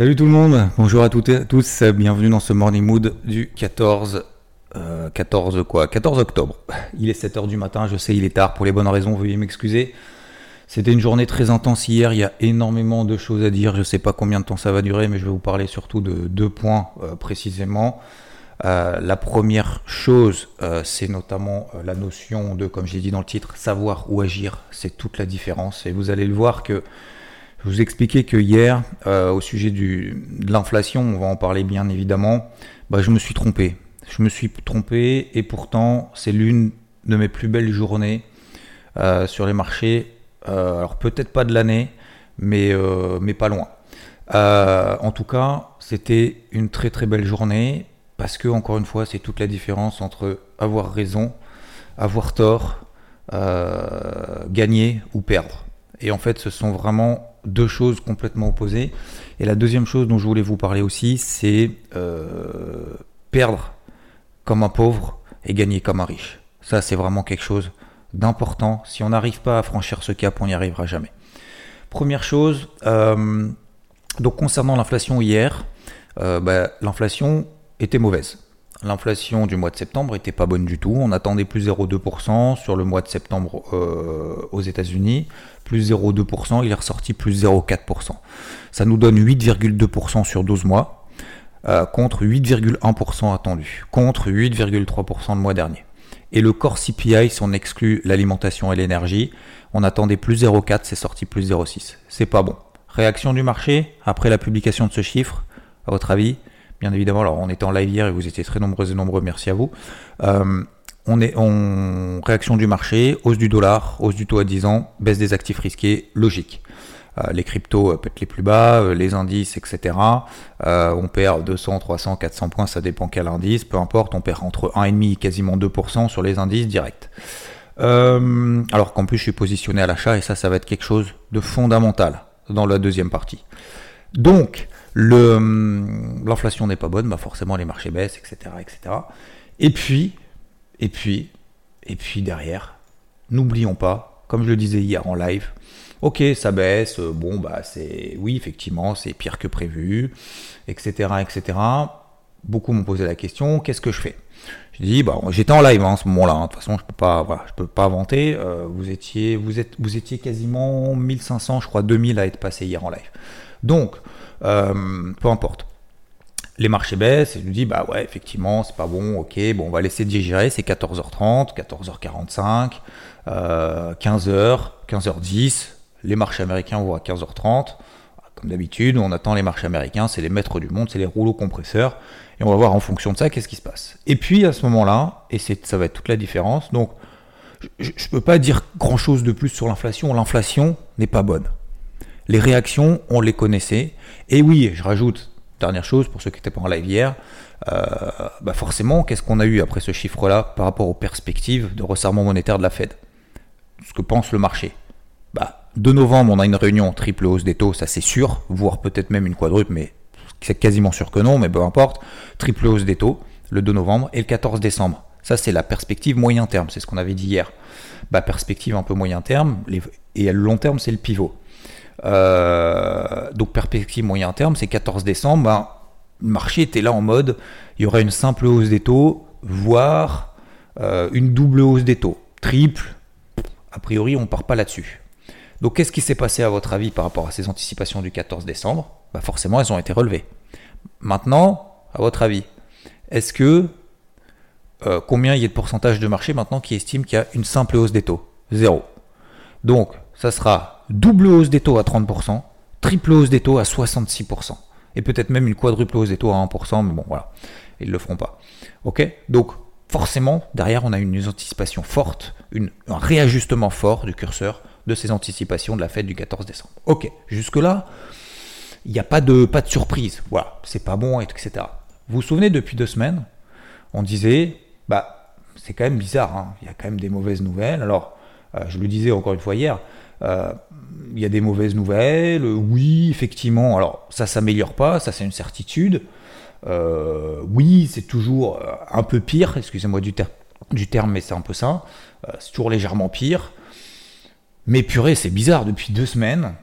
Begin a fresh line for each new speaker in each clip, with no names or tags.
Salut tout le monde, bonjour à toutes et à tous, bienvenue dans ce Morning Mood du 14... Euh, 14 quoi? 14 octobre. Il est 7h du matin, je sais il est tard, pour les bonnes raisons, veuillez m'excuser. C'était une journée très intense hier, il y a énormément de choses à dire, je ne sais pas combien de temps ça va durer, mais je vais vous parler surtout de deux points euh, précisément. Euh, la première chose, c'est notamment la notion de, comme j'ai dit dans le titre, savoir ou agir, c'est toute la différence. Et vous allez le voir que je vous expliquais que hier, au sujet du, de l'inflation, on va en parler bien évidemment, bah, je me suis trompé. Je me suis trompé et pourtant c'est l'une de mes plus belles journées sur les marchés euh, alors peut-être pas de l'année, mais, euh, mais pas loin. Euh, en tout cas, c'était une très très belle journée parce que, encore une fois, c'est toute la différence entre avoir raison, avoir tort, gagner ou perdre. Et en fait, ce sont vraiment deux choses complètement opposées. Et la deuxième chose dont je voulais vous parler aussi, c'est perdre comme un pauvre et gagner comme un riche. Ça, c'est vraiment quelque chose d'important. Si on n'arrive pas à franchir ce cap, on n'y arrivera jamais. Première chose, euh, donc concernant l'inflation hier, euh, bah, l'inflation était mauvaise. L'inflation du mois de septembre était pas bonne du tout. On attendait plus 0,2% sur le mois de septembre euh, aux États-Unis, plus 0,2%. Il est ressorti plus 0,4%. Ça nous donne 8,2% sur 12 mois, contre 8,1% attendu, contre 8,3% le mois dernier. Et le core CPI, si on exclut l'alimentation et l'énergie, on attendait plus 0,4%, c'est sorti plus 0,6. C'est pas bon. Réaction du marché après la publication de ce chiffre, à votre avis? Bien évidemment, alors on était en live hier et vous étiez très nombreux et nombreux, merci à vous. Euh, on est en réaction du marché, hausse du dollar, hausse du taux à 10 ans, baisse des actifs risqués, logique. Euh, les cryptos euh, pètent les plus bas, euh, les indices, etc. on perd 200, 300, 400 points, ça dépend quel indice, peu importe, on perd entre 1,5 et quasiment 2% sur les indices directs. alors qu'en plus je suis positionné à l'achat et ça, ça va être quelque chose de fondamental dans la deuxième partie. Donc, l'inflation n'est pas bonne, bah forcément les marchés baissent, etc., etc. Et puis, et puis, et puis derrière, n'oublions pas, comme je le disais hier en live, Ok, ça baisse, euh, bon, bah c'est. Oui, effectivement, c'est pire que prévu, etc. etc. Beaucoup m'ont posé la question qu'est-ce que je fais? J'ai dit, bah, j'étais en live hein, ce moment-là, hein. de toute façon, je peux pas, voilà, je peux pas inventer. Euh, vous, étiez, vous, êtes, vous étiez quasiment 1500, je crois 2000 à être passé hier en live. Donc, euh, peu importe les marchés baissent, et me dis, bah ouais, effectivement, c'est pas bon, ok, bon, on va laisser digérer, c'est 14h30, 14h45, 15h, 15h10, les marchés américains vont à 15h30. Comme d'habitude, on attend les marchés américains, c'est les maîtres du monde, c'est les rouleaux compresseurs. Et on va voir en fonction de ça qu'est-ce qui se passe. Et puis à ce moment-là, et ça va être toute la différence, donc je ne peux pas dire grand-chose de plus sur l'inflation. L'inflation n'est pas bonne. Les réactions, on les connaissait. Et oui, je rajoute, dernière chose, pour ceux qui n'étaient pas en live hier, euh, bah forcément, qu'est-ce qu'on a eu après ce chiffre-là par rapport aux perspectives de resserrement monétaire de la Fed? Ce que pense le marché. Bah, 2 novembre, on a une réunion triple hausse des taux, ça c'est sûr, voire peut-être même une quadruple, mais c'est quasiment sûr que non, mais peu importe. Triple hausse des taux, le 2 novembre, et le 14 décembre. Ça, c'est la perspective moyen terme, c'est ce qu'on avait dit hier. Bah, perspective un peu moyen terme, et à long terme, c'est le pivot. Euh, donc, perspective moyen terme, c'est 14 décembre, bah, le marché était là en mode, il y aurait une simple hausse des taux, voire euh, une double hausse des taux. Triple, a priori, on ne part pas là-dessus. Donc qu'est-ce qui s'est passé à votre avis par rapport à ces anticipations du 14 décembre? Bah Forcément, elles ont été relevées. Maintenant, à votre avis, est-ce que euh, combien il y a de pourcentage de marché maintenant qui estime qu'il y a une simple hausse des taux? Zéro. Donc, ça sera double hausse des taux à 30%, triple hausse des taux à 66%, et peut-être même une quadruple hausse des taux à 1%, mais bon, voilà, ils ne le feront pas. Ok? Donc, forcément, derrière, on a une anticipation forte, un réajustement fort du curseur de ces anticipations de la fête du 14 décembre. Ok, jusque-là, il n'y a pas de, surprise. Voilà, c'est pas bon, etc. Vous vous souvenez, depuis deux semaines, on disait, bah, c'est quand même bizarre, hein. il y a quand même des mauvaises nouvelles. Alors, je le disais encore une fois hier, euh, il y a des mauvaises nouvelles, oui, effectivement, alors ça s'améliore pas, ça c'est une certitude. Euh, oui, c'est toujours un peu pire, excusez-moi du, terme, mais c'est un peu ça. c'est toujours légèrement pire. Mais purée, c'est bizarre, depuis deux semaines,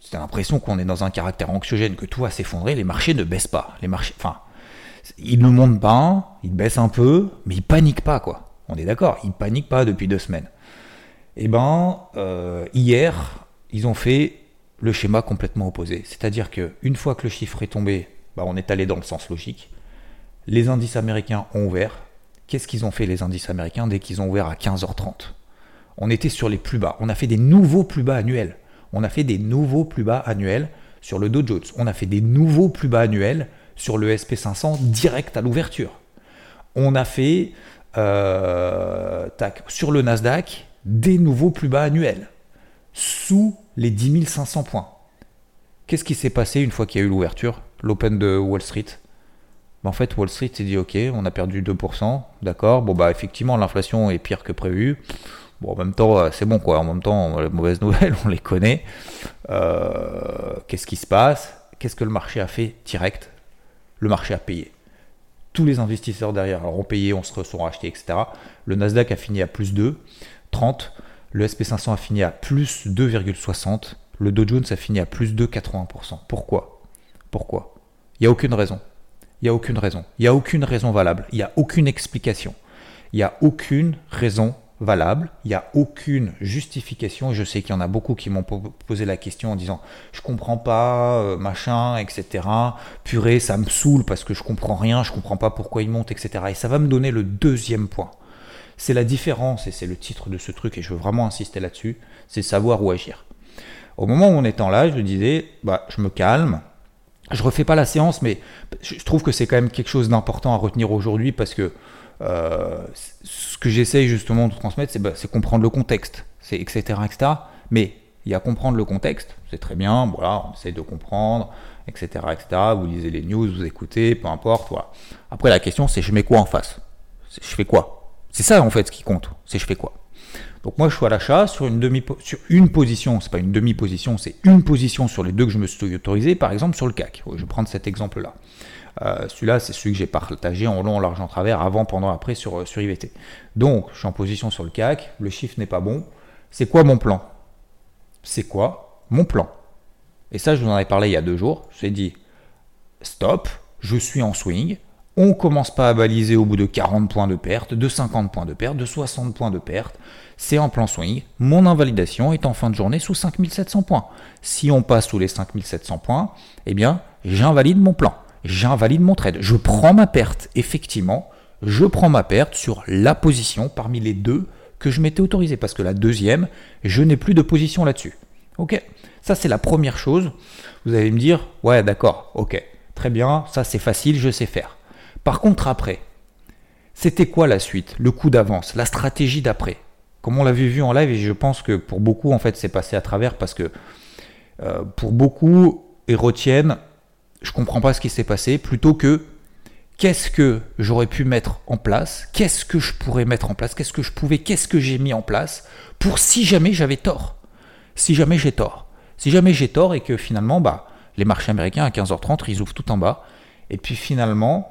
c'est l'impression qu'on est dans un caractère anxiogène, que tout va s'effondrer, les marchés ne baissent pas. Les marchés, enfin, ils ne montent pas, ils baissent un peu, mais ils paniquent pas, quoi. On est d'accord, ils paniquent pas depuis deux semaines. Eh ben, euh, hier, ils ont fait le schéma complètement opposé. C'est-à-dire qu'une fois que le chiffre est tombé, bah, on est allé dans le sens logique. Les indices américains ont ouvert. Qu'est-ce qu'ils ont fait les indices américains dès qu'ils ont ouvert à 15h30 On était sur les plus bas. On a fait des nouveaux plus bas annuels. On a fait des nouveaux plus bas annuels sur le Dow Jones. On a fait des nouveaux plus bas annuels sur le SP500 direct à l'ouverture. On a fait euh, tac, sur le Nasdaq des nouveaux plus bas annuels, sous les 10 500 points. Qu'est-ce qui s'est passé une fois qu'il y a eu l'ouverture, l'open de Wall Street? Ben, En fait, Wall Street s'est dit ok, on a perdu 2%, d'accord, bon bah effectivement l'inflation est pire que prévu. Bon, en même temps, euh, c'est bon quoi. En même temps, les mauvaises nouvelles, on les connaît. Euh, qu'est-ce qui se passe? Qu'est-ce que le marché a fait direct? Le marché a payé. Tous les investisseurs derrière ont payé, on se sont rachetés, etc. Le Nasdaq a fini à plus 2. 30. Le SP500 a fini à plus 2,60. Le Dow Jones a fini à plus 2,80%. Pourquoi? Pourquoi? Il n'y a aucune raison. Il n'y a aucune raison. Il n'y a aucune raison valable. Il n'y a aucune explication. Il n'y a aucune raison valable. Il n'y a aucune justification. Je sais qu'il y en a beaucoup qui m'ont posé la question en disant je comprends pas, euh, machin, etc. Purée, ça me saoule parce que je comprends rien, je comprends pas pourquoi il monte, etc. Et ça va me donner le deuxième point. C'est la différence, et c'est le titre de ce truc, et je veux vraiment insister là-dessus, c'est savoir où agir. Au moment où on est en là, je disais, bah, je me calme, je refais pas la séance, mais je trouve que c'est quand même quelque chose d'important à retenir aujourd'hui parce que euh, ce que j'essaye justement de transmettre, c'est bah, comprendre le contexte, c'est etc.. Mais il y a comprendre le contexte, c'est très bien, voilà, on essaye de comprendre, etc., etc. Vous lisez les news, vous écoutez, peu importe, voilà. Après, la question, c'est je mets quoi en face? Je fais quoi? C'est ça en fait ce qui compte, c'est je fais quoi. Donc moi je suis à l'achat sur une demi sur une position, c'est pas une demi-position, c'est une position sur les deux que je me suis autorisé, par exemple sur le CAC. Je vais prendre cet exemple-là. Euh, celui-là, c'est celui que j'ai partagé en long, en large, en travers, avant, pendant, après sur, euh, sur IVT. Donc, je suis en position sur le CAC, le chiffre n'est pas bon. C'est quoi mon plan? C'est quoi mon plan? Et ça, je vous en ai parlé il y a deux jours. J'ai dit, stop, je suis en swing, on commence pas à baliser au bout de 40 points de perte, de 50 points de perte, de 60 points de perte. C'est en plan swing. Mon invalidation est en fin de journée sous 5700 points. Si on passe sous les 5700 points, eh bien, j'invalide mon plan. J'invalide mon trade. Je prends ma perte, effectivement. Je prends ma perte sur la position parmi les deux que je m'étais autorisé. Parce que la deuxième, je n'ai plus de position là-dessus. Ok? Ça, c'est la première chose. Vous allez me dire, ouais, d'accord, ok. Très bien, ça c'est facile, je sais faire. Par contre, après, c'était quoi la suite Le coup d'avance, la stratégie d'après? Comme on l'avait vu en live, et je pense que pour beaucoup, en fait, c'est passé à travers parce que euh, pour beaucoup, ils retiennent, je comprends pas ce qui s'est passé, plutôt que qu'est-ce que j'aurais pu mettre en place, qu'est-ce que je pourrais mettre en place, qu'est-ce que je pouvais, qu'est-ce que j'ai mis en place pour si jamais j'avais tort. Si jamais j'ai tort. Si jamais j'ai tort et que finalement, bah, les marchés américains à 15h30, ils ouvrent tout en bas. Et puis finalement,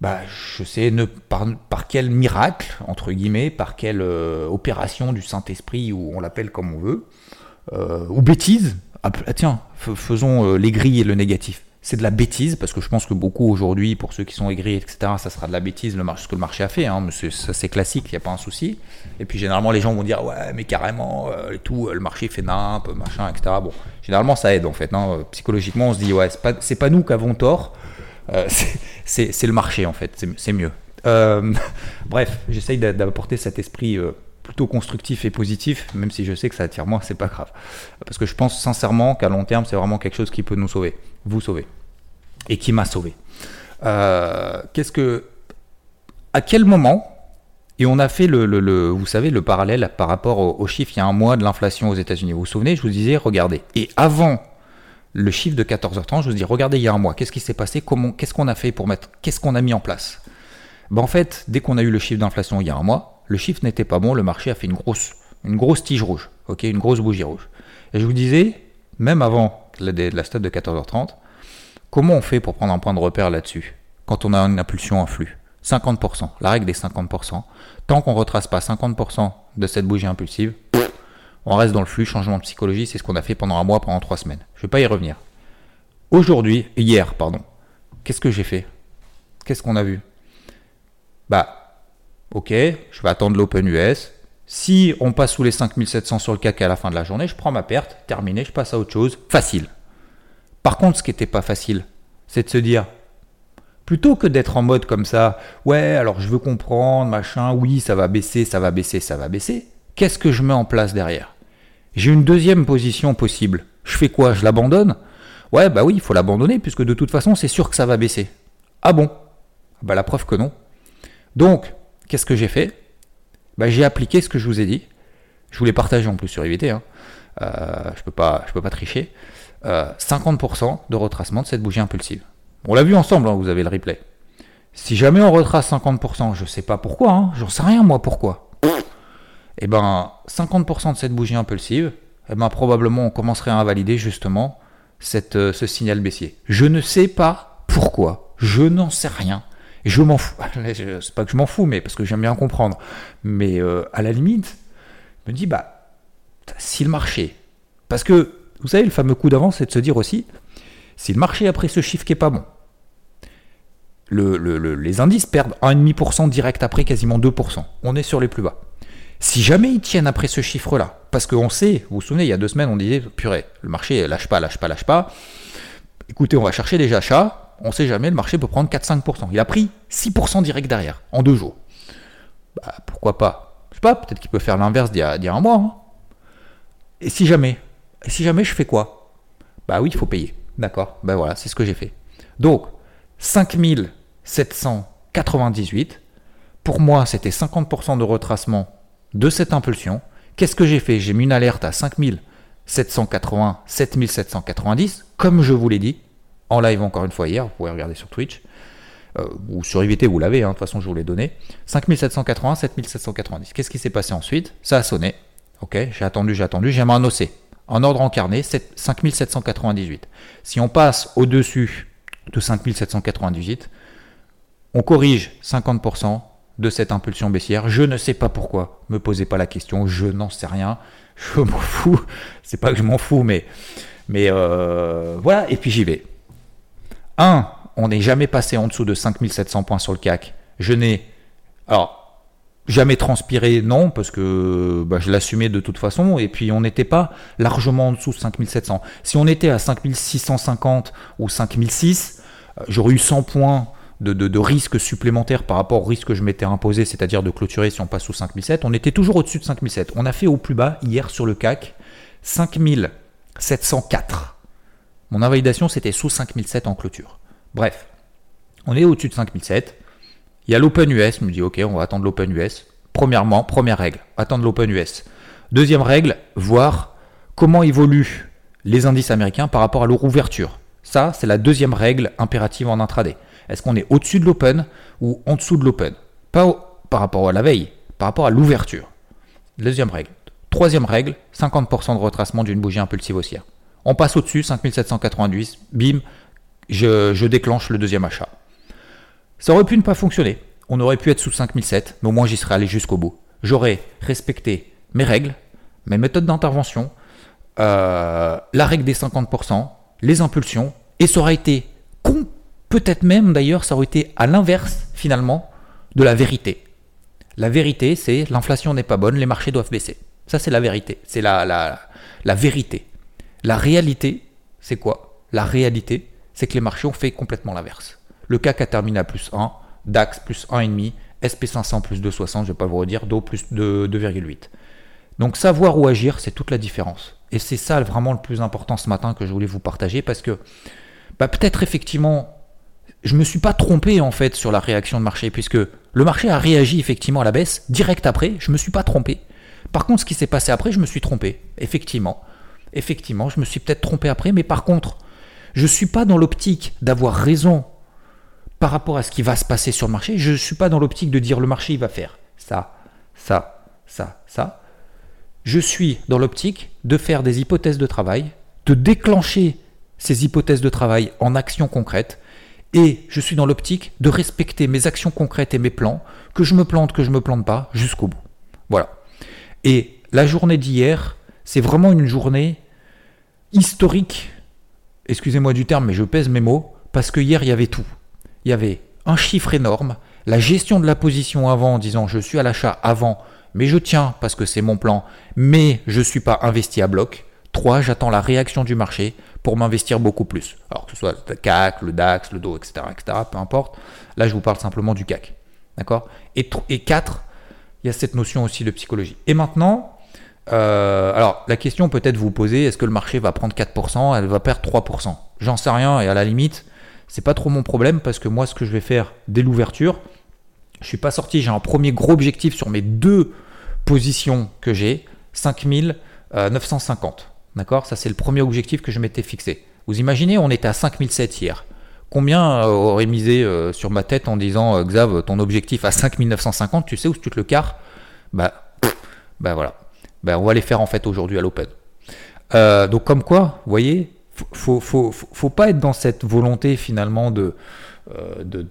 bah, je sais par, quel miracle, entre guillemets, par quelle euh, opération du Saint-Esprit, ou on l'appelle comme on veut, euh, ou bêtise, ah, ah tiens, faisons euh, grilles et le négatif. C'est de la bêtise, parce que je pense que beaucoup aujourd'hui, pour ceux qui sont aigris, etc., ça sera de la bêtise, le ce que le marché a fait, hein, ça c'est classique, il n'y a pas un souci. Et puis généralement, les gens vont dire, ouais, mais carrément, tout, le marché fait nimp, machin, etc. Bon, généralement, ça aide en fait. Hein. Psychologiquement, on se dit, ouais, c'est pas, pas nous qui avons tort, c'est le marché en fait, c'est mieux. Euh, bref, j'essaye d'apporter cet esprit euh, plutôt constructif et positif, même si je sais que ça attire moi, c'est pas grave. Parce que je pense sincèrement qu'à long terme, c'est vraiment quelque chose qui peut nous sauver, vous sauver, et qui m'a sauvé. Qu'est-ce que, à quel moment Et on a fait le, vous savez, le parallèle par rapport au, au chiffre il y a un mois de l'inflation aux États-Unis. Vous vous souvenez, je vous disais, regardez. Et avant le chiffre de 14h30, je vous dis, regardez, il y a un mois, qu'est-ce qui s'est passé? Comment, qu'est-ce qu'on a fait pour mettre, qu'est-ce qu'on a mis en place? Ben, en fait, dès qu'on a eu le chiffre d'inflation il y a un mois, le chiffre n'était pas bon, le marché a fait une grosse, une grosse tige rouge, ok, une grosse bougie rouge. Et je vous disais, même avant la, la stade de 14h30, comment on fait pour prendre un point de repère là-dessus quand on a une impulsion, un flux? 50%, la règle des 50%. Tant qu'on ne retrace pas 50% de cette bougie impulsive, on reste dans le flux, changement de psychologie, c'est ce qu'on a fait pendant un mois, pendant trois semaines. Je ne vais pas y revenir. Aujourd'hui, hier, pardon, qu'est-ce que j'ai fait? Qu'est-ce qu'on a vu? Bah, ok, je vais attendre l'Open US. Si on passe sous les 5700 sur le CAC à la fin de la journée, je prends ma perte, terminé, je passe à autre chose. Facile. Par contre, ce qui n'était pas facile, c'est de se dire, plutôt que d'être en mode comme ça, ouais, alors je veux comprendre, machin, oui, ça va baisser, ça va baisser, ça va baisser, qu'est-ce que je mets en place derrière? J'ai une deuxième position possible. Je fais quoi? Je l'abandonne? Ouais, bah oui, il faut l'abandonner, puisque de toute façon, c'est sûr que ça va baisser. Ah bon? Bah la preuve que non. Donc, qu'est-ce que j'ai fait? Bah, J'ai appliqué ce que je vous ai dit. Je vous l'ai partagé en plus sur IVT. Hein. Euh, je ne peux, pas- je peux pas tricher. Euh, 50% de retracement de cette bougie impulsive. On l'a vu ensemble, hein, vous avez le replay. Si jamais on retrace 50%, je ne sais pas pourquoi, hein, j'en sais rien moi pourquoi. Et ben 50% de cette bougie impulsive, eh ben, probablement on commencerait à invalider justement euh, ce signal baissier. Je ne sais pas pourquoi, je n'en sais rien. Je m'en fous. C'est pas que je m'en fous, mais parce que j'aime bien comprendre. Mais euh, à la limite, je me dis, bah, si le marché. Parce que, vous savez, le fameux coup d'avance, c'est de se dire aussi, si le marché a pris ce chiffre qui est pas bon, le- les indices perdent 1,5% direct après, quasiment 2%. On est sur les plus bas. Si jamais ils tiennent après ce chiffre-là, parce qu'on sait, vous vous souvenez, il y a deux semaines, on disait, purée, le marché lâche pas, lâche pas, lâche pas. Écoutez, on va chercher des achats, on sait jamais, le marché peut prendre 4-5%. Il a pris 6% direct derrière, en deux jours. Bah, pourquoi pas? Je sais pas, peut-être qu'il peut faire l'inverse d'il y, a- un mois. hein. Et si jamais? Et si jamais je fais quoi? Bah oui, il faut payer. D'accord Ben voilà, c'est ce que j'ai fait. Donc, 5798, pour moi, c'était 50% de retracement de cette impulsion. Qu'est-ce que j'ai fait? J'ai mis une alerte à 5780, 7790, comme je vous l'ai dit, en live encore une fois hier, vous pouvez regarder sur Twitch, euh, ou sur IVT, vous l'avez, hein, de toute façon je vous l'ai donné. 5780, 7790. Qu'est-ce qui s'est passé ensuite? Ça a sonné. Ok, j'ai attendu, j'ai attendu, j'ai un OC. En ordre encarné, 7 5798. Si on passe au-dessus de 5798, on corrige 50% de cette impulsion baissière. Je ne sais pas pourquoi. Me posez pas la question. Je n'en sais rien. Je m'en fous. C'est pas que je m'en fous, mais, mais euh, voilà. Et puis j'y vais. 1. On n'est jamais passé en dessous de 5700 points sur le CAC. Je n'ai. Alors. Jamais transpiré, non, parce que bah, je l'assumais de toute façon, et puis on n'était pas largement en dessous de 5700. Si on était à 5650 ou 5006, euh, j'aurais eu 100 points de, de, de risque supplémentaire par rapport au risque que je m'étais imposé, c'est-à-dire de clôturer si on passe sous 5007. On était toujours au-dessus de 5007. On a fait au plus bas hier sur le CAC 5704. Mon invalidation, c'était sous 5007 en clôture. Bref, on est au-dessus de 5007. Il y a l'Open US, je me dis ok, on va attendre l'Open US. Premièrement, première règle, attendre l'Open US. Deuxième règle, voir comment évoluent les indices américains par rapport à leur ouverture. Ça, c'est la deuxième règle impérative en intraday. Est-ce qu'on est au-dessus de l'open ou en dessous de l'open? Pas par rapport à la veille, par rapport à l'ouverture. Deuxième règle. Troisième règle, 50% de retracement d'une bougie impulsive haussière. On passe au-dessus, 5790, bim, je, déclenche le deuxième achat. Ça aurait pu ne pas fonctionner. On aurait pu être sous 5007, mais au moins j'y serais allé jusqu'au bout. J'aurais respecté mes règles, mes méthodes d'intervention, euh, la règle des 50%, les impulsions, et ça aurait été peut-être même d'ailleurs, ça aurait été à l'inverse finalement de la vérité. La vérité, c'est l'inflation n'est pas bonne, les marchés doivent baisser. Ça, c'est la vérité. C'est la, la, la vérité. La réalité, c'est quoi? La réalité, c'est que les marchés ont fait complètement l'inverse. Le CAC a terminé à plus 1, DAX plus 1,5, SP500 plus 2,60, je ne vais pas vous redire, DO plus de 2,8. Donc savoir où agir, c'est toute la différence. Et c'est ça vraiment le plus important ce matin que je voulais vous partager parce que bah, peut-être effectivement, je me suis pas trompé en fait sur la réaction de marché puisque Le marché a réagi effectivement à la baisse direct après. Je ne me suis pas trompé. Par contre, ce qui s'est passé après, je me suis trompé. Effectivement. Effectivement, je me suis peut-être trompé après. Mais par contre, je ne suis pas dans l'optique d'avoir raison par rapport à ce qui va se passer sur le marché. Je ne suis pas dans l'optique de dire le marché va faire ça, ça, ça, ça. Je suis dans l'optique de faire des hypothèses de travail, de déclencher ces hypothèses de travail en actions concrètes. Et je suis dans l'optique de respecter mes actions concrètes et mes plans, que je me plante, que je me plante pas, jusqu'au bout. Voilà. Et la journée d'hier, c'est vraiment une journée historique. Excusez-moi du terme, mais je pèse mes mots, parce que hier, il y avait tout. Il y avait un chiffre énorme, la gestion de la position avant en disant je suis à l'achat avant, mais je tiens parce que c'est mon plan, mais je ne suis pas investi à bloc. 3. J'attends la réaction du marché pour m'investir beaucoup plus. Alors que ce soit le CAC, le DAX, le DO, etc., etc., peu importe. Là, je vous parle simplement du CAC. D'accord? Et, et 4, il y a cette notion aussi de psychologie. Et maintenant, euh, alors la question peut-être vous poser, est-ce que le marché va prendre 4%, elle va perdre 3% J'en sais rien et à la limite, c'est pas trop mon problème parce que moi, ce que je vais faire dès l'ouverture, je suis pas sorti, j'ai un premier gros objectif sur mes deux positions que j'ai, 5950. D'accord? Ça, c'est le premier objectif que je m'étais fixé. Vous imaginez, on était à 5007 hier. Combien euh, aurait misé euh, sur ma tête en disant euh, Xav, ton objectif à 5950, tu sais où tu te le carres Bah, bah voilà. Bah, on va les faire en fait aujourd'hui à l'Open. donc comme quoi, vous voyez, faut, faut, faut, pas être dans cette volonté finalement de, de,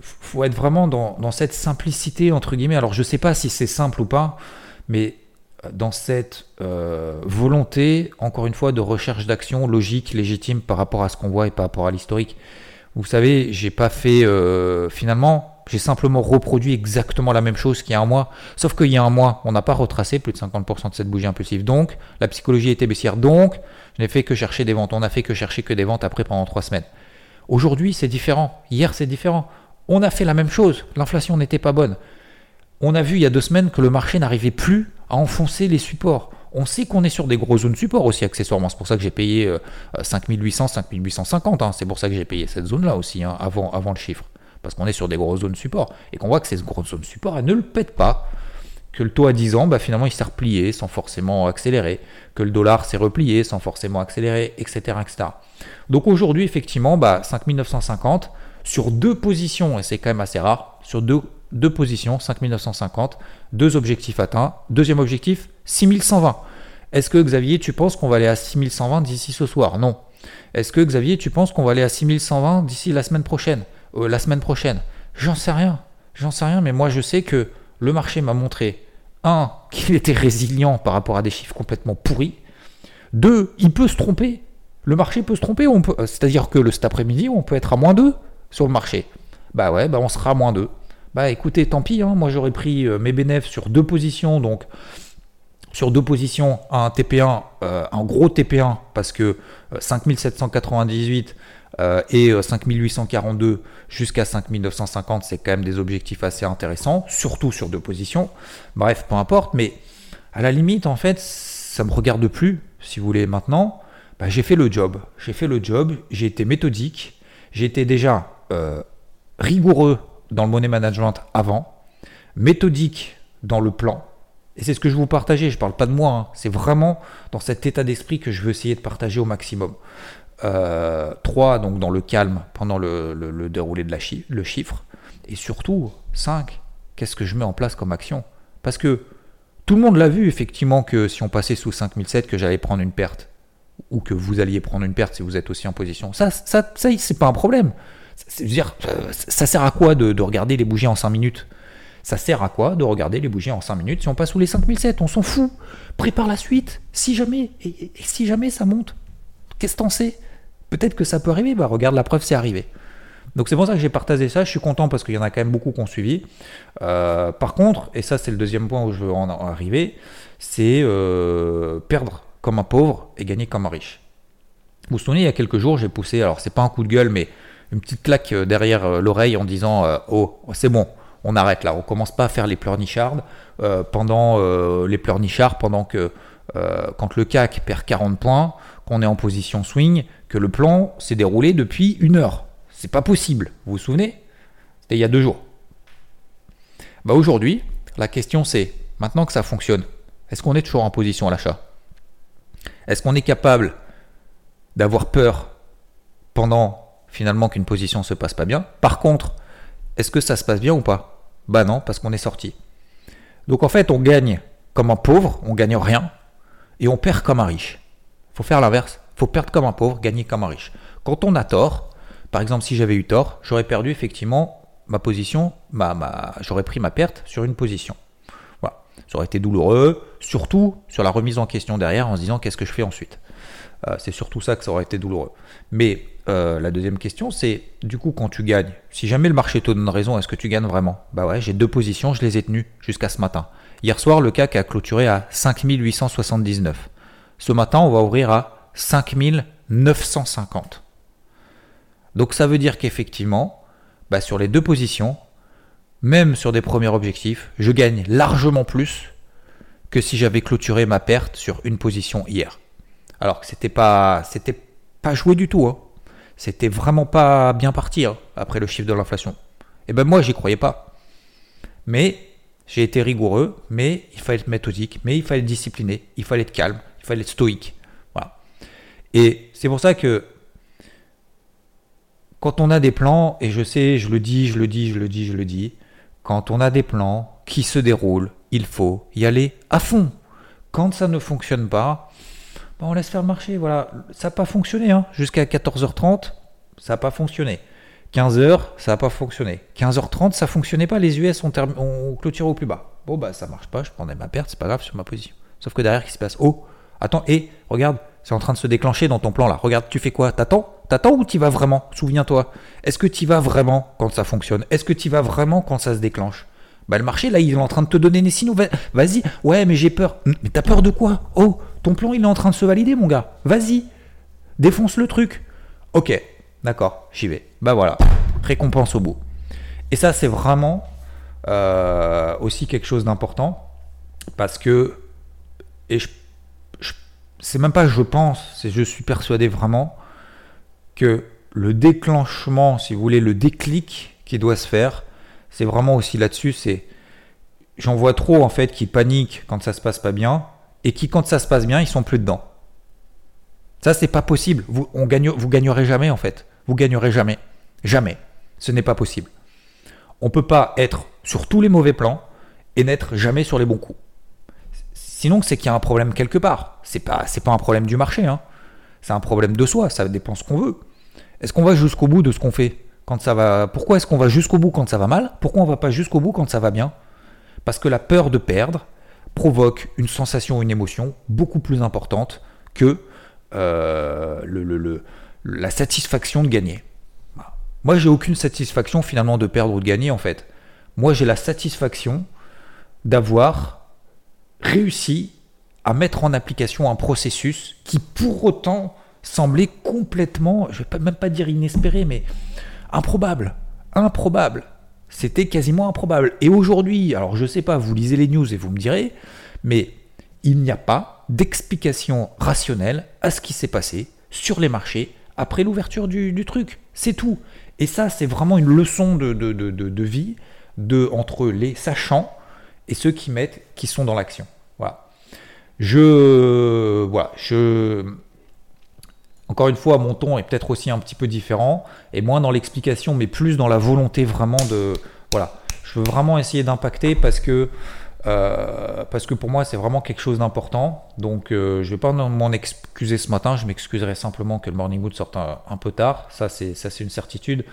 faut être vraiment dans, dans, cette simplicité entre guillemets. Alors je sais pas si c'est simple ou pas, mais dans cette euh, volonté, encore une fois, de recherche d'action logique, légitime par rapport à ce qu'on voit et par rapport à l'historique. Vous savez, j'ai pas fait euh, finalement, j'ai simplement reproduit exactement la même chose qu'il y a un mois, sauf qu'il y a un mois, on n'a pas retracé plus de 50% de cette bougie impulsive. Donc, la psychologie était baissière. Donc, je n'ai fait que chercher des ventes. On n'a fait que chercher que des ventes après pendant trois semaines. Aujourd'hui, c'est différent. Hier, c'est différent. On a fait la même chose. L'inflation n'était pas bonne. On a vu il y a deux semaines que le marché n'arrivait plus à enfoncer les supports. On sait qu'on est sur des gros zones support aussi accessoirement. C'est pour ça que j'ai payé 5800, euh, 5850. Hein. C'est pour ça que j'ai payé cette zone-là aussi hein, avant, le chiffre. Parce qu'on est sur des grosses zones support. Et qu'on voit que ces grosses zones support, elles ne le pètent pas. Que le taux à 10 ans, bah, finalement, il s'est replié sans forcément accélérer. Que le dollar s'est replié sans forcément accélérer, etc. Donc aujourd'hui, effectivement, bah, 5950 sur deux positions, et c'est quand même assez rare, sur deux deux positions, 5950, deux objectifs atteints. Deuxième objectif, 6120. Est-ce que Xavier, tu penses qu'on va aller à 6120 d'ici ce soir? Non. Est-ce que Xavier, tu penses qu'on va aller à 6120 d'ici la semaine prochaine? Euh, La semaine prochaine J'en sais rien. J'en sais rien, mais moi je sais que le marché m'a montré, un, qu'il était résilient par rapport à des chiffres complètement pourris. Deux, il peut se tromper. Le marché peut se tromper. C'est-à-dire que cet après-midi, on peut être à moins 2 sur le marché. Bah ouais, bah on sera à moins 2. Bah écoutez, tant pis, hein. moi j'aurais pris euh, mes bénéfices sur deux positions, donc sur deux positions, un TP1, euh, un gros TP1, parce que 5798 euh, et 5842 jusqu'à 5950, c'est quand même des objectifs assez intéressants, surtout sur deux positions. Bref, peu importe, mais à la limite, en fait, ça me regarde plus, si vous voulez, maintenant. Bah, j'ai fait le job. J'ai fait le job, j'ai été méthodique, j'ai été déjà rigoureux dans le money management avant, méthodique dans le plan. Et c'est ce que je vous partager. Je ne parle pas de moi. Hein. C'est vraiment dans cet état d'esprit que je veux essayer de partager au maximum. Euh, 3, donc dans le calme pendant le, déroulé de la le chiffre. Et surtout, 5, qu'est-ce que je mets en place comme action? Parce que tout le monde l'a vu, effectivement, que si on passait sous 5007, que j'allais prendre une perte. Ou que vous alliez prendre une perte si vous êtes aussi en position. Ça, ça, ça c'est pas un problème. C'est dire, ça sert à quoi de, regarder les bougies en 5 minutes? Ça sert à quoi de regarder les bougies en 5 minutes si on passe sous les 5007 On s'en fout. Prépare la suite. Si jamais, et, si jamais ça monte, qu'est-ce que t'en sais? Peut-être que ça peut arriver. Bah regarde, la preuve, c'est arrivé. Donc c'est pour ça que j'ai partagé ça. Je suis content parce qu'il y en a quand même beaucoup qui ont suivi. Euh, par contre, et ça c'est le deuxième point où je veux en arriver, c'est euh, perdre comme un pauvre et gagner comme un riche. Vous vous souvenez, il y a quelques jours, j'ai poussé, alors c'est pas un coup de gueule, mais une petite claque euh, derrière euh, l'oreille en disant euh, Oh, c'est bon, on arrête là, on commence pas à faire les pleurnichards pendant les pleurnichards pendant que quand le CAC perd 40 points, qu'on est en position swing, que le plan s'est déroulé depuis une heure. C'est pas possible, vous vous souvenez? C'était il y a deux jours. Bah aujourd'hui, la question c'est, maintenant que ça fonctionne, est-ce qu'on est toujours en position à l'achat? Est-ce qu'on est capable d'avoir peur pendant finalement qu'une position se passe pas bien Par contre, est-ce que ça se passe bien ou pas? Bah non, parce qu'on est sorti. Donc en fait, on gagne comme un pauvre, on gagne rien, et on perd comme un riche. Faut faire l'inverse. Faut perdre comme un pauvre, gagner comme un riche. Quand on a tort, par exemple, si j'avais eu tort, j'aurais perdu effectivement ma position, ma, ma, j'aurais pris ma perte sur une position. Voilà. Ça aurait été douloureux, surtout sur la remise en question derrière en se disant qu'est-ce que je fais ensuite. Euh, c'est surtout ça que ça aurait été douloureux. Mais euh, la deuxième question, c'est du coup quand tu gagnes, si jamais le marché te donne raison, est-ce que tu gagnes vraiment? Bah ouais, j'ai deux positions, je les ai tenues jusqu'à ce matin. Hier soir, le CAC a clôturé à 5879. Ce matin, on va ouvrir à 5950. Donc ça veut dire qu'effectivement, bah, sur les deux positions, même sur des premiers objectifs, je gagne largement plus que si j'avais clôturé ma perte sur une position hier. Alors que c'était pas, c'était pas joué du tout. Hein. C'était vraiment pas bien parti hein, après le chiffre de l'inflation. Et eh ben moi j'y croyais pas. Mais j'ai été rigoureux, mais il fallait être méthodique, mais il fallait être discipliné, il fallait être calme, il fallait être stoïque. Voilà. Et c'est pour ça que quand on a des plans, et je sais, je le dis, je le dis, je le dis, je le dis, quand on a des plans qui se déroulent, il faut y aller à fond. Quand ça ne fonctionne pas, ben, on laisse faire marcher. Voilà, ça n'a pas fonctionné. Hein. Jusqu'à 14h30, ça n'a pas fonctionné. 15h, ça n'a pas fonctionné. 15h30, ça fonctionnait pas. Les US ont, ont, clôturé au plus bas. Bon, bah ça marche pas. Je prenais ma perte, c'est pas grave sur ma position. Sauf que derrière, qu'est-ce qui se passe? Oh, attends, et regarde, c'est en train de se déclencher dans ton plan là. Regarde, tu fais quoi? T'attends? T'attends ou t'y vas vraiment? Souviens-toi. Est-ce que t'y vas vraiment quand ça fonctionne? Est-ce que t'y vas vraiment quand ça se déclenche? Bah le marché là, il est en train de te donner des signaux. Vas-y. Ouais, mais j'ai peur. Mais t'as peur de quoi? Oh, ton plan il est en train de se valider, mon gars. Vas-y. Défonce le truc. Ok, d'accord, j'y vais. Bah voilà. Récompense au bout. Et ça, c'est vraiment euh, aussi quelque chose d'important parce que et je, c'est même pas je pense, c'est je suis persuadé vraiment que le déclenchement, si vous voulez, le déclic qui doit se faire, c'est vraiment aussi là-dessus, c'est j'en vois trop en fait qui paniquent quand ça se passe pas bien et qui quand ça se passe bien, ils sont plus dedans. Ça c'est pas possible. Vous on gagne, vous gagnerez jamais en fait. Vous gagnerez jamais, jamais. Ce n'est pas possible. On peut pas être sur tous les mauvais plans et n'être jamais sur les bons coups. Sinon, c'est qu'il y a un problème quelque part. C'est pas, pas un problème du marché. Hein. C'est un problème de soi, ça dépend ce qu'on veut. Est-ce qu'on va jusqu'au bout de ce qu'on fait quand ça va Pourquoi est-ce qu'on va jusqu'au bout quand ça va mal? Pourquoi on va pas jusqu'au bout quand ça va bien? Parce que la peur de perdre provoque une sensation, ou une émotion beaucoup plus importante que euh, la satisfaction de gagner. Moi, j'ai aucune satisfaction finalement de perdre ou de gagner en fait. Moi, j'ai la satisfaction d'avoir réussi à mettre en application un processus qui pour autant semblait complètement, je vais même pas dire inespéré, mais improbable. Improbable. C'était quasiment improbable. Et aujourd'hui, alors je sais pas, vous lisez les news et vous me direz, mais il n'y a pas d'explication rationnelle à ce qui s'est passé sur les marchés après l'ouverture du, truc. C'est tout. Et ça, c'est vraiment une leçon de, de, de, de, vie de, entre les sachants et ceux qui mettent, qui sont dans l'action. Voilà. Je, voilà, je, encore une fois, mon ton est peut-être aussi un petit peu différent et moins dans l'explication, mais plus dans la volonté vraiment de, voilà, je veux vraiment essayer d'impacter parce que, euh, parce que pour moi c'est vraiment quelque chose d'important. Donc euh, je vais pas m'en excuser ce matin, je m'excuserai simplement que le morning wood sorte un, peu tard, ça c'est ça c'est une certitude.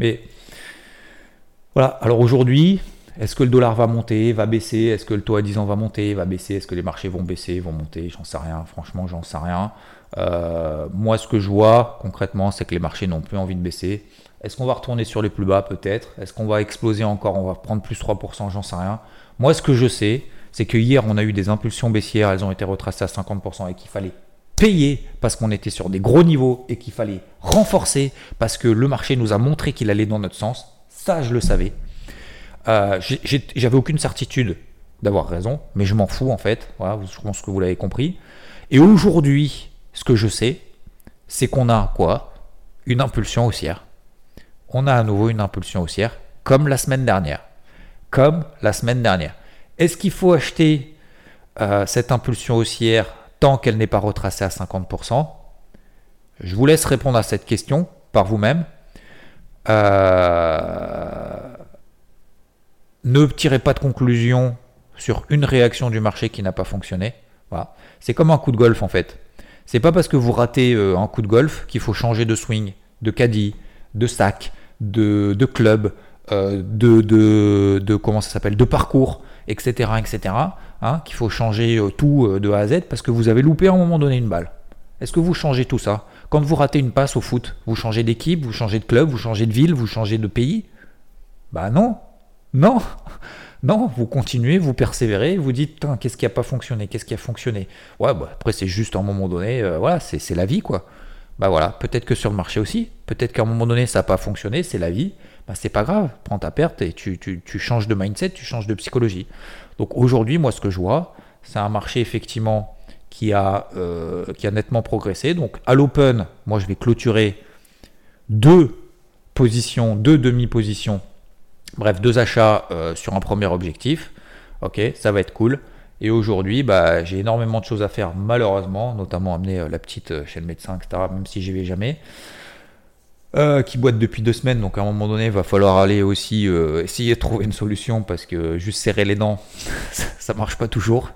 Mais voilà, alors aujourd'hui, est-ce que le dollar va monter, va baisser? Est-ce que le taux à 10 ans va monter, va baisser? Est-ce que les marchés vont baisser, vont monter? J'en sais rien, franchement, j'en sais rien. Euh, moi, ce que je vois concrètement, c'est que les marchés n'ont plus envie de baisser. Est-ce qu'on va retourner sur les plus bas Peut-être? Est-ce qu'on va exploser encore? On va prendre plus 3%, j'en sais rien. Moi, ce que je sais, c'est que hier, on a eu des impulsions baissières, elles ont été retracées à 50% et qu'il fallait payer parce qu'on était sur des gros niveaux et qu'il fallait renforcer parce que le marché nous a montré qu'il allait dans notre sens. Ça, je le savais. Euh, j'avais aucune certitude d'avoir raison, mais je m'en fous en fait. Voilà, je pense que vous l'avez compris. Et aujourd'hui, ce que je sais, c'est qu'on a quoi? Une impulsion haussière. On a à nouveau une impulsion haussière, comme la semaine dernière. comme la semaine dernière. Est-ce qu'il faut acheter euh, cette impulsion haussière tant qu'elle n'est pas retracée à 50% Je vous laisse répondre à cette question par vous-même. Euh, ne tirez pas de conclusion sur une réaction du marché qui n'a pas fonctionné. Voilà. C'est comme un coup de golf en fait. C'est pas parce que vous ratez euh, un coup de golf qu'il faut changer de swing, de caddie, de sac, de, club, euh, de, de, comment ça s'appelle, de parcours, etc., etc. Hein, qu'il faut changer euh, tout de A à Z parce que vous avez loupé à un moment donné une balle. Est-ce que vous changez tout ça? Quand vous ratez une passe au foot, vous changez d'équipe, vous changez de club, vous changez de ville, vous changez de pays? Bah non, non non, vous continuez, vous persévérez, vous dites, qu'est-ce qui n'a pas fonctionné, qu'est-ce qui a fonctionné? Ouais, bah, après c'est juste à un moment donné, euh, voilà, c'est la vie quoi. Bah voilà, peut-être que sur le marché aussi, peut-être qu'à un moment donné ça n'a pas fonctionné, c'est la vie, bah c'est pas grave, prends ta perte et tu, changes de mindset, tu changes de psychologie. Donc aujourd'hui, moi ce que je vois, c'est un marché effectivement qui a, euh, qui a nettement progressé. Donc à l'open, moi je vais clôturer deux positions, deux demi-positions Bref, deux achats euh, sur un premier objectif. Ok, ça va être cool. Et aujourd'hui, bah, j'ai énormément de choses à faire, malheureusement, notamment amener euh, la petite euh, chez le médecin, etc., même si j'y vais jamais. qui boite depuis deux semaines, donc à un moment donné, il va falloir aller aussi essayer de trouver une solution parce que juste serrer les dents, ça, ne marche pas toujours.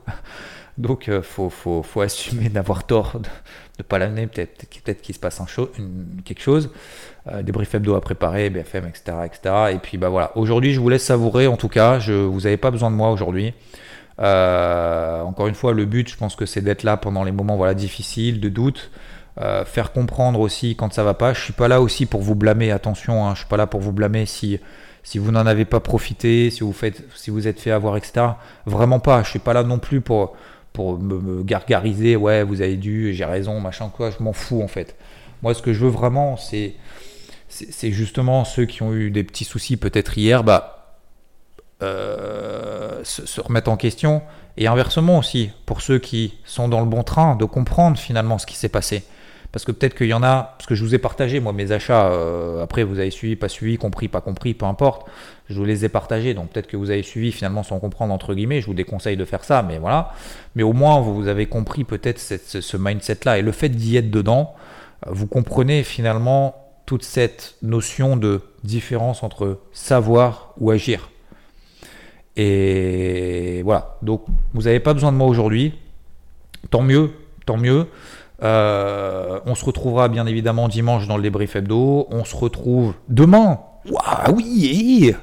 Donc, il faut, faut, assumer d'avoir tort, de pas l'amener, peut-être peut qu'il se passe un quelque chose. Euh, des briefs hebdo à préparer, BFM, etc., etc. Et puis bah voilà, aujourd'hui je vous laisse savourer en tout cas, je, vous n'avez pas besoin de moi aujourd'hui. Euh, encore une fois, le but, je pense que c'est d'être là pendant les moments voilà, difficiles, de doute, euh, faire comprendre aussi quand ça va pas. Je suis pas là aussi pour vous blâmer, attention, hein, je suis pas là pour vous blâmer si, si vous n'en avez pas profité, si vous, faites, si vous êtes fait avoir, etc. Vraiment pas, je suis pas là non plus pour, pour me, gargariser, ouais, vous avez dû, j'ai raison, machin, quoi, je m'en fous en fait. Moi, ce que je veux vraiment, c'est c'est justement ceux qui ont eu des petits soucis peut-être hier, bah, euh, se, remettre en question. Et inversement aussi, pour ceux qui sont dans le bon train, de comprendre finalement ce qui s'est passé. Parce que peut-être qu'il y en a, parce que je vous ai partagé, moi, mes achats, euh, après vous avez suivi, pas suivi, compris, pas compris, peu importe, je vous les ai partagés, donc peut-être que vous avez suivi finalement sans comprendre, entre guillemets, je vous déconseille de faire ça, mais voilà. Mais au moins, vous avez compris peut-être ce mindset-là, et le fait d'y être dedans, vous comprenez finalement toute cette notion de différence entre savoir ou agir. Et voilà, donc vous n'avez pas besoin de moi aujourd'hui. Tant mieux, tant mieux. Euh, on se retrouvera bien évidemment dimanche dans le débrief hebdo. On se retrouve demain. Waouh, oui,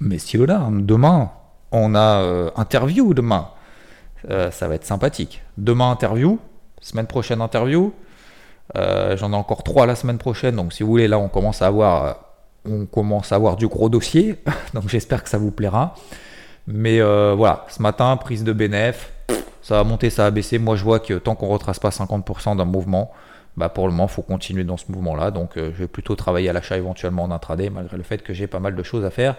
messieurs là, demain, on a euh, interview demain. Euh, ça va être sympathique. Demain interview, semaine prochaine interview. J'en ai encore trois la semaine prochaine, donc si vous voulez, là on commence à avoir, on commence à avoir du gros dossier, donc j'espère que ça vous plaira. Mais voilà, ce matin, prise de bénéf, ça va monter, ça va baisser. Moi je vois que tant qu'on retrace pas 50% d'un mouvement, bah pour le moment, il faut continuer dans ce mouvement-là. Donc je vais plutôt travailler à l'achat éventuellement en intraday, malgré le fait que j'ai pas mal de choses à faire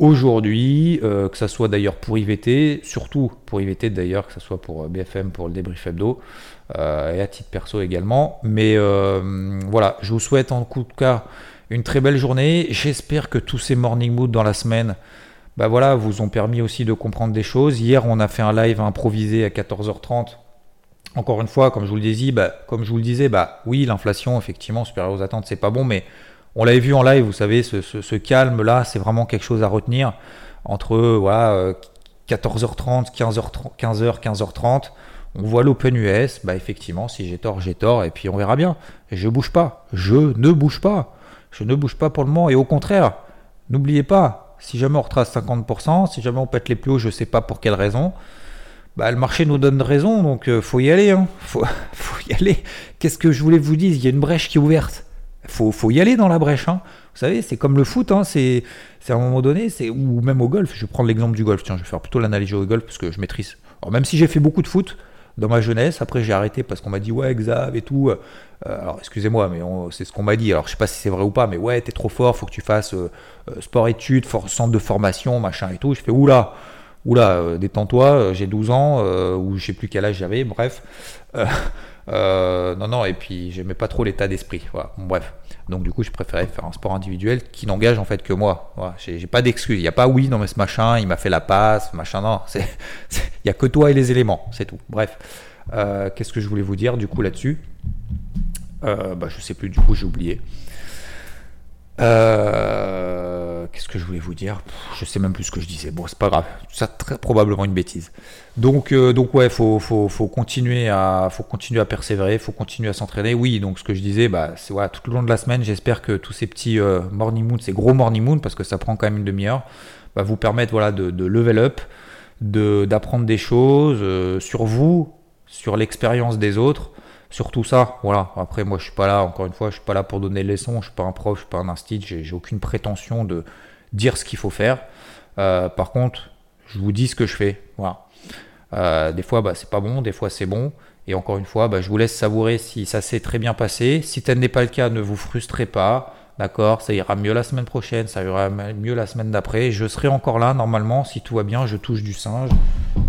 aujourd'hui, que ça soit d'ailleurs pour IVT, surtout pour IVT d'ailleurs, que ce soit pour BFM, pour le débrief hebdo. Euh, et à titre perso également. Mais euh, voilà, je vous souhaite en tout cas une très belle journée. J'espère que tous ces morning moods dans la semaine bah voilà, vous ont permis aussi de comprendre des choses. Hier, on a fait un live improvisé à 14h30. Encore une fois, comme je vous le disais, bah, comme je vous le disais, bah oui, l'inflation, effectivement, supérieure aux attentes, c'est pas bon, mais on l'avait vu en live, vous savez, ce, calme-là, c'est vraiment quelque chose à retenir entre voilà, 14h30, 15h30, 15h, 15h30 on voit l'Open US, bah effectivement, si j'ai tort, j'ai tort, et puis on verra bien. Je bouge pas, je ne bouge pas, je ne bouge pas pour le moment, et au contraire, n'oubliez pas, si jamais on retrace 50%, si jamais on pète les plus hauts, je ne sais pas pour quelle raison, bah, le marché nous donne raison, donc euh, faut y aller, hein. faut, y aller. Qu'est-ce que je voulais vous dire? Il y a une brèche qui est ouverte. Faut, faut y aller dans la brèche. Hein. Vous savez, c'est comme le foot, hein. c'est à un moment donné, c'est ou même au golf. Je vais prendre l'exemple du golf. Tiens, je vais faire plutôt l'analyse au golf parce que je maîtrise. Même si j'ai fait beaucoup de foot, dans ma jeunesse. Après, j'ai arrêté parce qu'on m'a dit, ouais, Xav et tout. Euh, alors, excusez-moi, mais c'est ce qu'on m'a dit. Alors, je sais pas si c'est vrai ou pas, mais ouais, t'es trop fort, faut que tu fasses euh, euh, sport-études, centre de formation, machin et tout. Je fais, oula, oula, détends-toi, j'ai 12 ans, ou je sais plus quel âge j'avais, bref. Euh, non, non, et puis j'aimais pas trop l'état d'esprit. Bref. Donc du coup, je préférais faire un sport individuel qui n'engage en fait que moi. J'ai pas d'excuses. Il n'y a pas oui, non mais ce machin, il m'a fait la passe, machin. Non, il n'y a que toi et les éléments, c'est tout. Bref. Euh, qu'est-ce que je voulais vous dire du coup là-dessus? Euh, bah, Je sais plus, du coup j'ai oublié. Qu'est-ce que je voulais vous dire Je sais même plus ce que je disais. Bon, c'est pas grave. Ça très probablement une bêtise. Donc, euh, donc ouais, faut, faut, faut, continuer à, faut continuer à persévérer, faut continuer à s'entraîner. Oui, donc ce que je disais, bah, voilà, tout le long de la semaine, j'espère que tous ces petits euh, morning moon, ces gros morning moon, parce que ça prend quand même une demi-heure, bah, vous permettent voilà de, de level up, d'apprendre des choses sur vous, sur l'expérience des autres sur tout ça. Voilà. Après, moi, je suis pas là, encore une fois, je suis pas là pour donner des leçons. Je suis pas un prof, je suis pas un instit. J'ai aucune prétention de dire ce qu'il faut faire. Euh, par contre, je vous dis ce que je fais. Voilà. Euh, des fois, bah, c'est pas bon, des fois, c'est bon. Et encore une fois, bah, je vous laisse savourer si ça s'est très bien passé. Si tel n'est pas le cas, ne vous frustrez pas. D'accord, ça ira mieux la semaine prochaine, ça ira mieux la semaine d'après. Je serai encore là normalement, si tout va bien, je touche du singe,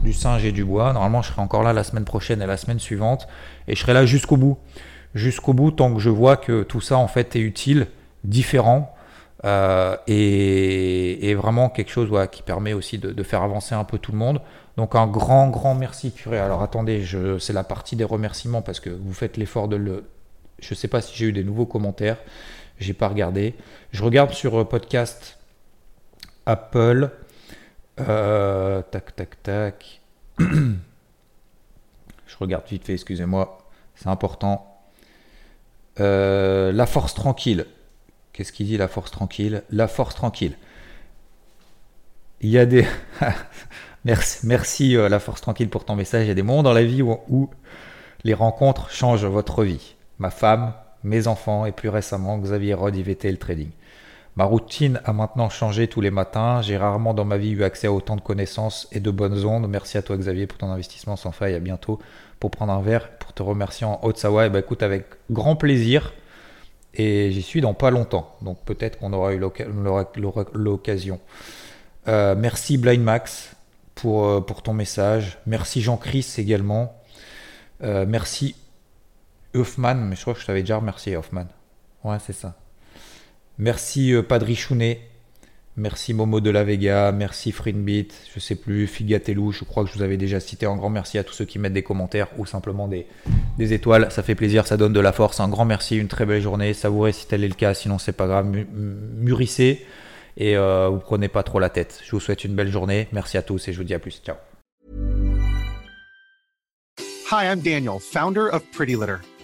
du singe et du bois. Normalement, je serai encore là la semaine prochaine et la semaine suivante. Et je serai là jusqu'au bout. Jusqu'au bout, tant que je vois que tout ça en fait est utile, différent. Euh, et, vraiment quelque chose qui permet aussi de, faire avancer un peu tout le monde. Donc un grand, grand merci, purée. Alors attendez, c'est la partie des remerciements parce que vous faites l'effort de le... Je ne sais pas si j'ai eu des nouveaux commentaires. J'ai pas regardé. Je regarde sur euh, podcast Apple. Euh, tac, tac, tac. Je regarde vite fait, excusez-moi. C'est important. La force tranquille. Qu'est-ce qu'il dit la force tranquille? La force tranquille. Il y a des. merci, merci la force tranquille pour ton message. Il y a des moments dans la vie où, les rencontres changent votre vie. Ma femme, mes enfants et plus récemment Xavier Rod, IVT et le trading. Ma routine a maintenant changé tous les matins. J'ai rarement dans ma vie eu accès à autant de connaissances et de bonnes ondes. Merci à toi Xavier pour ton investissement sans faille. À bientôt pour prendre un verre, pour te remercier en Haute-Savoie. Et eh ben, écoute, avec grand plaisir. Et j'y suis dans pas longtemps. Donc peut-être qu'on aura eu l'occasion. Euh, merci Blind Max pour, euh, ton message. Merci Jean-Chris également. Euh, merci Hoffman, mais je crois que je t'avais déjà remercié, Hoffman. Ouais, c'est ça. Merci Padri Chounet. Merci Momo de la Vega. Merci Frinbit. Je sais plus. Figatelou. Je crois que je vous avais déjà cité. Un grand merci à tous ceux qui mettent des commentaires ou simplement des, des étoiles. Ça fait plaisir. Ça donne de la force. Un grand merci. Une très belle journée. Savourez si tel est le cas. Sinon, c'est pas grave. Mûrissez. Et euh, vous prenez pas trop la tête. Je vous souhaite une belle journée. Merci à tous et je vous dis à plus. Ciao.
Hi, I'm Daniel, founder of Pretty Litter.